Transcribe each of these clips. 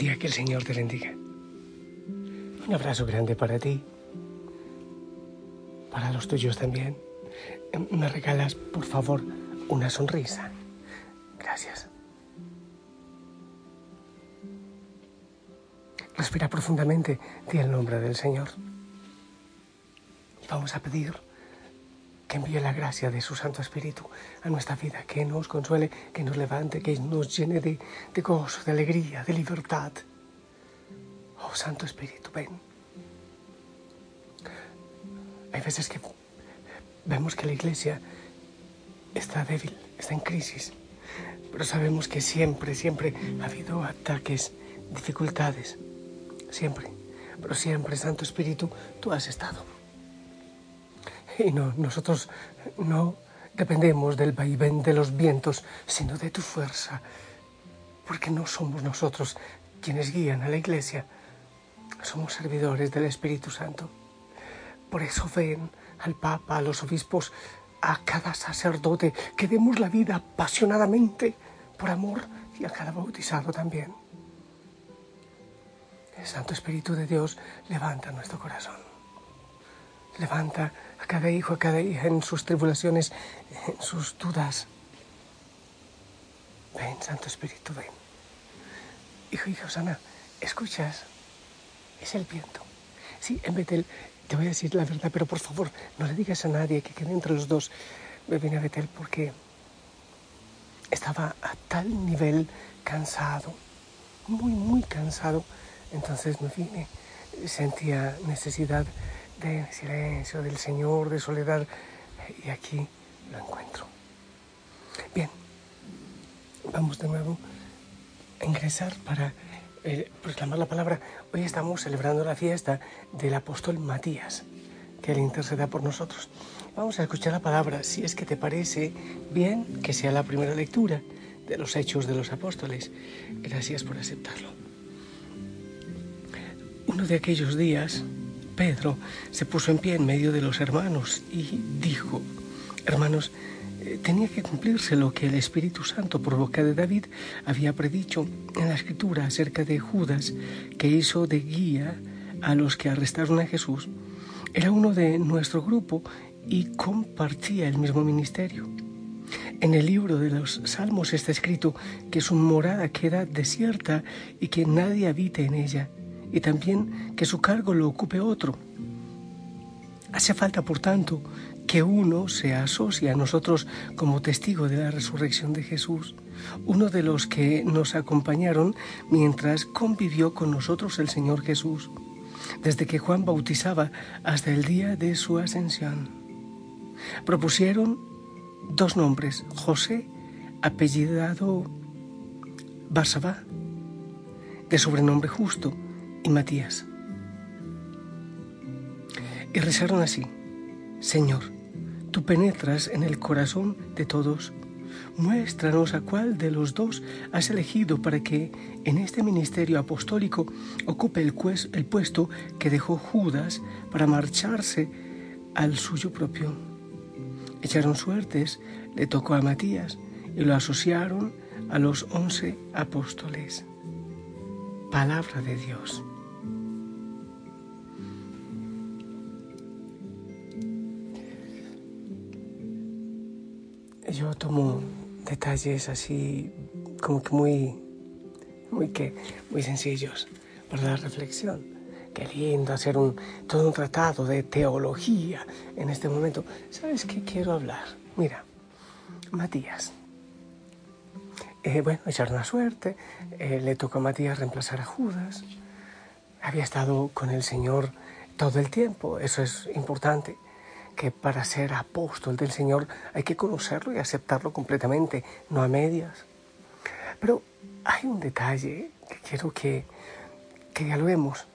día, que el Señor te bendiga. Un abrazo grande para ti, para los tuyos también. ¿Me regalas, por favor, una sonrisa? Gracias. Respira profundamente, di el nombre del Señor. Y vamos a pedir que envíe la gracia de su Santo Espíritu a nuestra vida, que nos consuele, que nos levante, que nos llene de, de gozo, de alegría, de libertad. Oh Santo Espíritu, ven. Hay veces que vemos que la iglesia está débil, está en crisis, pero sabemos que siempre, siempre ha habido ataques, dificultades, siempre, pero siempre, Santo Espíritu, tú has estado. Y no, nosotros no dependemos del vaivén de los vientos, sino de tu fuerza, porque no somos nosotros quienes guían a la iglesia, somos servidores del Espíritu Santo. Por eso ven al Papa, a los obispos, a cada sacerdote que demos la vida apasionadamente por amor y a cada bautizado también. El Santo Espíritu de Dios levanta nuestro corazón. Levanta a cada hijo, a cada hija en sus tribulaciones, en sus dudas. Ven, Santo Espíritu, ven. Hijo, hija Osana, ¿escuchas? Es el viento. Sí, en Betel, te voy a decir la verdad, pero por favor, no le digas a nadie que quede entre los dos. Me vine a Betel porque estaba a tal nivel cansado, muy, muy cansado. Entonces me vine, sentía necesidad de silencio, del Señor, de soledad, y aquí lo encuentro. Bien, vamos de nuevo a ingresar para eh, proclamar la palabra. Hoy estamos celebrando la fiesta del apóstol Matías, que Él interceda por nosotros. Vamos a escuchar la palabra, si es que te parece bien que sea la primera lectura de los hechos de los apóstoles. Gracias por aceptarlo. Uno de aquellos días, Pedro se puso en pie en medio de los hermanos y dijo, hermanos, eh, tenía que cumplirse lo que el Espíritu Santo por boca de David había predicho en la escritura acerca de Judas, que hizo de guía a los que arrestaron a Jesús. Era uno de nuestro grupo y compartía el mismo ministerio. En el libro de los Salmos está escrito que su morada queda desierta y que nadie habite en ella y también que su cargo lo ocupe otro. Hace falta, por tanto, que uno se asocie a nosotros como testigo de la resurrección de Jesús, uno de los que nos acompañaron mientras convivió con nosotros el Señor Jesús, desde que Juan bautizaba hasta el día de su ascensión. Propusieron dos nombres, José, apellidado Barsabá, de sobrenombre justo, y Matías. Y rezaron así, Señor, tú penetras en el corazón de todos, muéstranos a cuál de los dos has elegido para que en este ministerio apostólico ocupe el, el puesto que dejó Judas para marcharse al suyo propio. Echaron suertes, le tocó a Matías y lo asociaron a los once apóstoles. Palabra de Dios. Yo tomo detalles así como que muy, muy que, muy sencillos para la reflexión. Qué lindo hacer un, todo un tratado de teología en este momento. ¿Sabes qué quiero hablar? Mira, Matías. eh, bueno, echaron la suerte, eh, le tocó a Matías reemplazar a Judas, había estado con el Señor todo el tiempo, eso es importante, que para ser apóstol del Señor hay que conocerlo y aceptarlo completamente, no a medias. Pero hay un detalle que quiero que, que dialoguemos.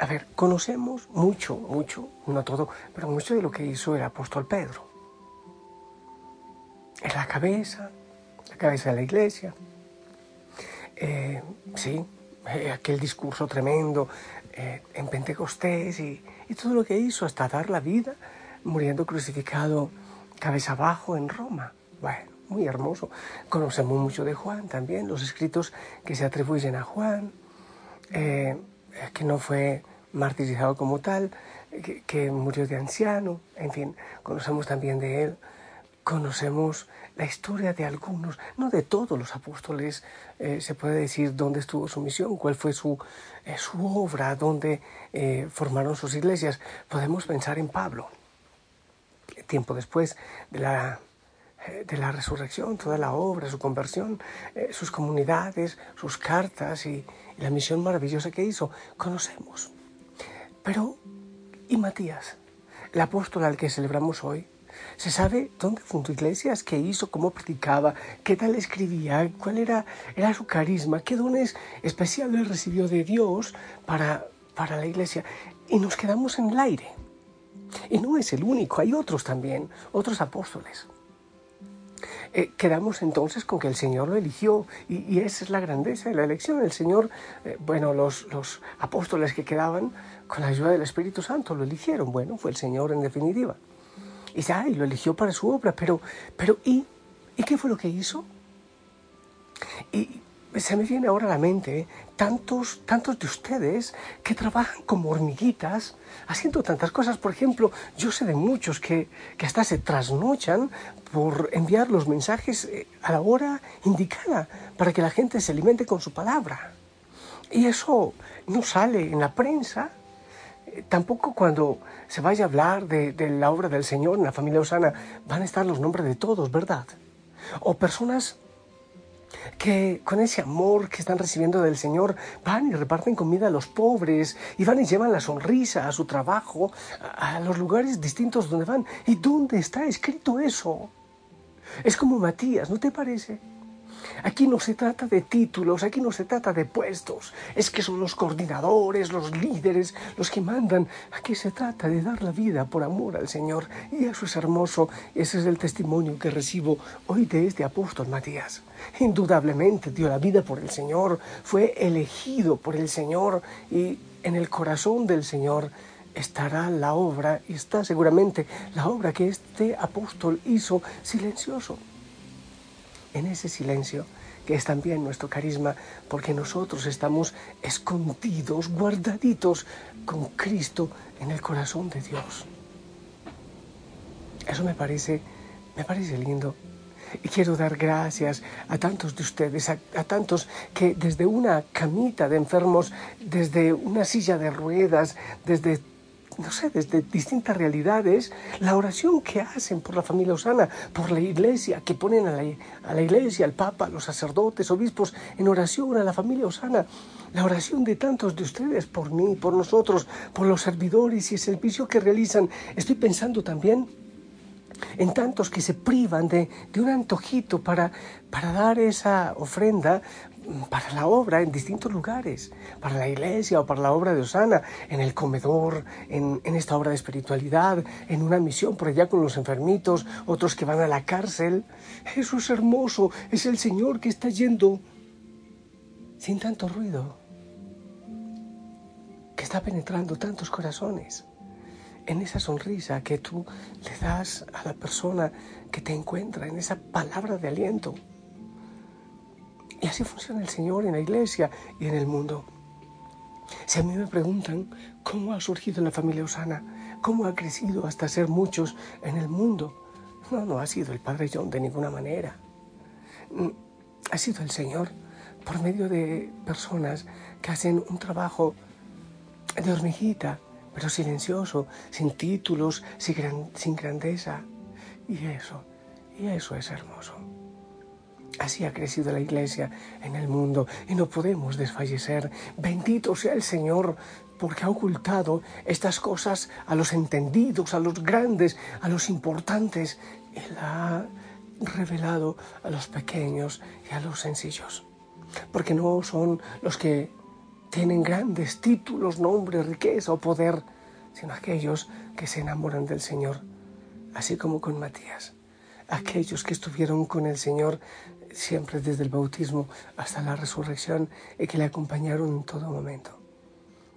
A ver, conocemos mucho, mucho, no todo, pero mucho de lo que hizo el apóstol Pedro. Es la cabeza, la cabeza de la iglesia. Eh, sí, eh, aquel discurso tremendo eh, en Pentecostés y, y, todo lo que hizo hasta dar la vida, muriendo crucificado cabeza abajo en Roma. Bueno, muy hermoso. Conocemos mucho de Juan también, los escritos que se atribuyen a Juan, que no fue martirizado como tal, que, que murió de anciano, en fin, conocemos también de él conocemos la historia de algunos, no de todos los apóstoles, eh, se puede decir dónde estuvo su misión, cuál fue su, eh, su obra, dónde eh, formaron sus iglesias. Podemos pensar en Pablo, tiempo después de la, de la resurrección, toda la obra, su conversión, sus comunidades, sus cartas y, y la misión maravillosa que hizo, conocemos. Pero, ¿y Matías, el apóstol al que celebramos hoy? Se sabe dónde fundó iglesias, qué hizo, cómo predicaba, qué tal escribía, cuál era, era su carisma, qué dones especiales recibió de Dios para, para la iglesia. Y nos quedamos en el aire. Y no es el único, hay otros también, otros apóstoles. Eh, quedamos entonces con que el Señor lo eligió y, esa es la grandeza de la elección. El Señor, eh, bueno, los, los apóstoles que quedaban con la ayuda del Espíritu Santo lo eligieron. Bueno, fue el Señor en definitiva. Y ya, y lo eligió para su obra, pero, pero ¿y? ¿Y qué fue lo que hizo? Y se me viene ahora a la mente ¿eh? tantos, tantos de ustedes que trabajan como hormiguitas haciendo tantas cosas. Por ejemplo, yo sé de muchos que, que hasta se trasnochan por enviar los mensajes eh, a la hora indicada para que la gente se alimente con su palabra. Y eso no sale en la prensa, tampoco cuando se vaya a hablar de, de, la obra del Señor en la familia Osana van a estar los nombres de todos, ¿verdad? O personas que con ese amor que están recibiendo del Señor van y reparten comida a los pobres y van y llevan la sonrisa a su trabajo, a, los lugares distintos donde van. ¿Y dónde está escrito eso? Es como Matías, ¿no te parece? Aquí no se trata de títulos, aquí no se trata de puestos. Es que son los coordinadores, los líderes, los que mandan. Aquí se trata de dar la vida por amor al Señor. Y eso es hermoso. Ese es el testimonio que recibo hoy de este apóstol Matías. Indudablemente dio la vida por el Señor, fue elegido por el Señor y en el corazón del Señor estará la obra y está seguramente la obra que este apóstol hizo silencioso en ese silencio que es también nuestro carisma, porque nosotros estamos escondidos, guardaditos con Cristo en el corazón de Dios. Eso me parece, me parece lindo. Y quiero dar gracias a tantos de ustedes, a, a, tantos que desde una camita de enfermos, desde una silla de ruedas, desde no sé, desde distintas realidades, la oración que hacen por la familia Osana, por la iglesia, que ponen a la, a la iglesia, al papa, los sacerdotes, obispos, en oración a la familia Osana, la oración de tantos de ustedes por mí, por nosotros, por los servidores y el servicio que realizan. Estoy pensando también en tantos que se privan de, de un antojito para, para dar esa ofrenda para la obra en distintos lugares, para la iglesia o para la obra de Osana, en el comedor, en, esta obra de espiritualidad, en una misión por allá con los enfermitos, otros que van a la cárcel. Eso es hermoso, es el Señor que está yendo sin tanto ruido, que está penetrando tantos corazones. En esa sonrisa que tú le das a la persona que te encuentra, en esa palabra de aliento. Y así funciona el Señor en la iglesia y en el mundo. Si a mí me preguntan cómo ha surgido la familia Osana, cómo ha crecido hasta ser muchos en el mundo, no, no ha sido el Padre John de ninguna manera. Mm, ha sido el Señor por medio de personas que hacen un trabajo de hormiguita, pero silencioso, sin títulos, sin, sin grandeza. Y eso, y eso es hermoso. Así ha crecido la iglesia en el mundo y no podemos desfallecer. Bendito sea el Señor porque ha ocultado estas cosas a los entendidos, a los grandes, a los importantes la ha revelado a los pequeños y a los sencillos. Porque no son los que tienen grandes títulos, nombre, riqueza o poder, sino aquellos que se enamoran del Señor, así como con Matías. Aquellos que estuvieron con el Señor siempre desde el bautismo hasta la resurrección y que le acompañaron en todo momento.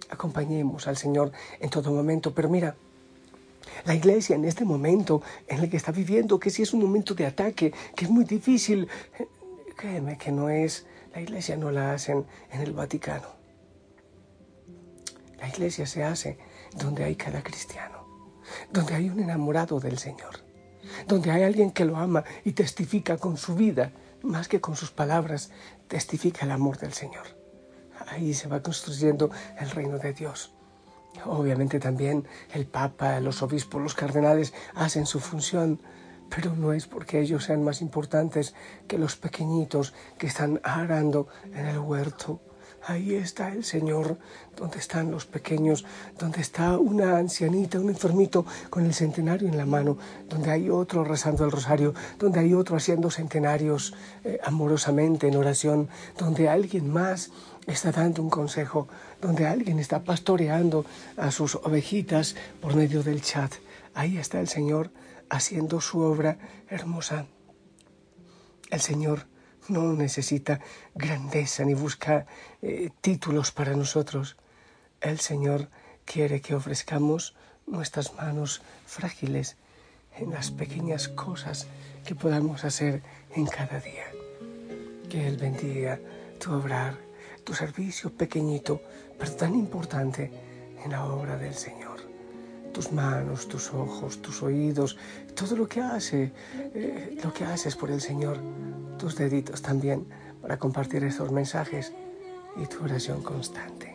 Acompañemos al Señor en todo momento, pero mira, la iglesia en este momento en el que está viviendo, que si es un momento de ataque, que es muy difícil, créeme que no es, la iglesia no la hacen en el Vaticano. La iglesia se hace donde hay cada cristiano, donde hay un enamorado del Señor, donde hay alguien que lo ama y testifica con su vida más que con sus palabras, testifica el amor del Señor. Ahí se va construyendo el reino de Dios. Obviamente también el Papa, los obispos, los cardenales hacen su función, pero no es porque ellos sean más importantes que los pequeñitos que están arando en el huerto Ahí está el Señor, donde están los pequeños, donde está una ancianita, un enfermito con el centenario en la mano, donde hay otro rezando el rosario, donde hay otro haciendo centenarios eh, amorosamente en oración, donde alguien más está dando un consejo, donde alguien está pastoreando a sus ovejitas por medio del chat. Ahí está el Señor haciendo su obra hermosa. El Señor no necesita grandeza ni busca eh, títulos para nosotros. El Señor quiere que ofrezcamos nuestras manos frágiles en las pequeñas cosas que podamos hacer en cada día. Que Él bendiga tu obrar, tu servicio pequeñito, pero tan importante en la obra del Señor. Tus manos, tus ojos, tus oídos, todo lo que hace, eh, lo que haces por el Señor tus deditos también para compartir estos mensajes y tu oración constante.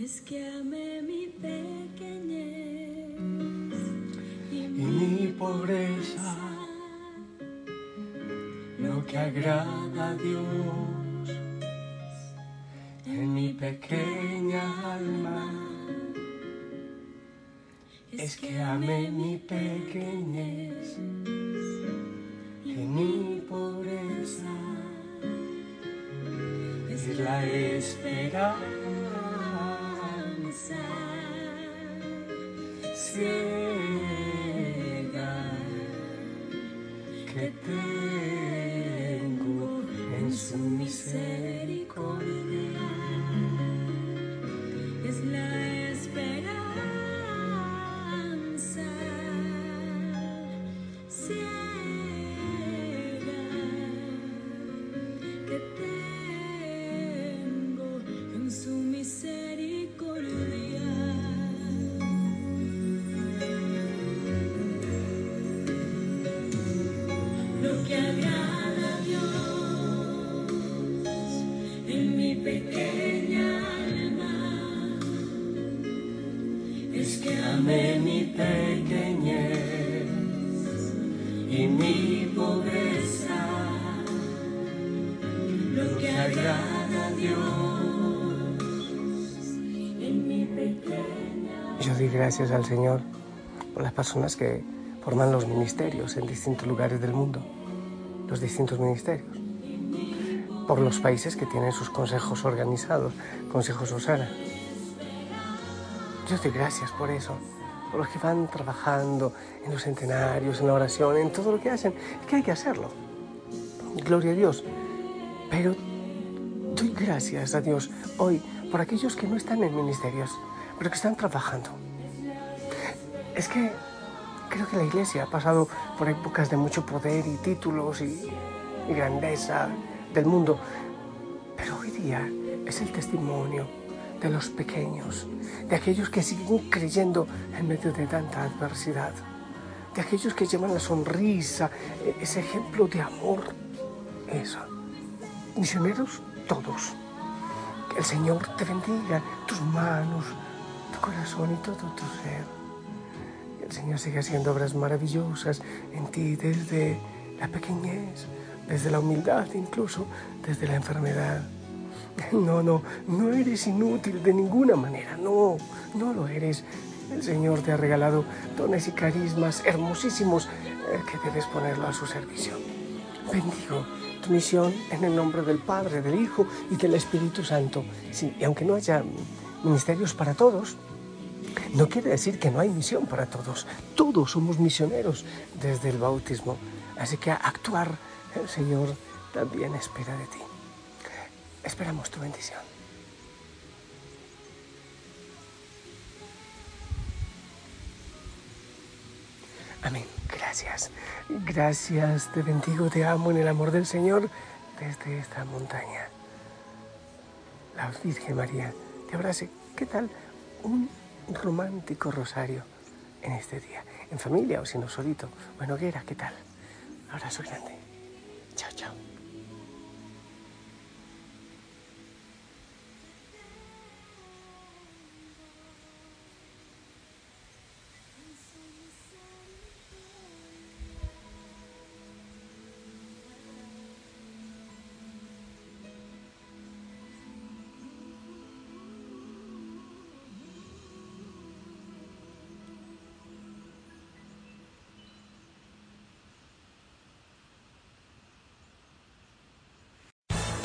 Es que amé mi pequeñez y mi pobreza, lo que agrada a Dios en mi pequeña alma. Es que amé mi pequeñez mi pobreza. Es la esperanza ciega que tengo gracias al Señor por las personas que forman los ministerios en distintos lugares del mundo, los distintos ministerios, por los países que tienen sus consejos organizados, consejos Osana. Yo doy gracias por eso por los que van trabajando en los centenarios, en la oración, en todo lo que hacen, es que hay que hacerlo. Gloria a Dios. Pero doy gracias a Dios hoy por aquellos que no están en ministerios, pero que están trabajando. Es que creo que la iglesia ha pasado por épocas de mucho poder y títulos y, grandeza del mundo, pero hoy día es el testimonio de los pequeños, de aquellos que siguen creyendo en medio de tanta adversidad, de aquellos que llevan la sonrisa, e-, ese ejemplo de amor. Eso. Misioneros todos. Que el Señor te bendiga tus manos, tu corazón y todo tu ser. El Señor siga haciendo obras maravillosas en ti desde la pequeñez, desde la humildad, incluso desde la enfermedad. No, no, no eres inútil de ninguna manera, no, no lo eres. El Señor te ha regalado dones y carismas hermosísimos eh, que debes ponerlo a su servicio. Bendigo tu misión en el nombre del Padre, del Hijo y del Espíritu Santo. Sí, y aunque no haya ministerios para todos, no quiere decir que no hay misión para todos. Todos somos misioneros desde el bautismo. Así que actuar, el Señor también espera de ti. Esperamos tu bendición. Amén. Gracias. Gracias. Te bendigo, te amo en el amor del Señor desde esta montaña. La Virgen María te abrace. ¿Qué tal? Un romántico rosario en este día. En familia o si no solito. Bueno, Guera, ¿qué tal? Abrazo grande. Chao, chao.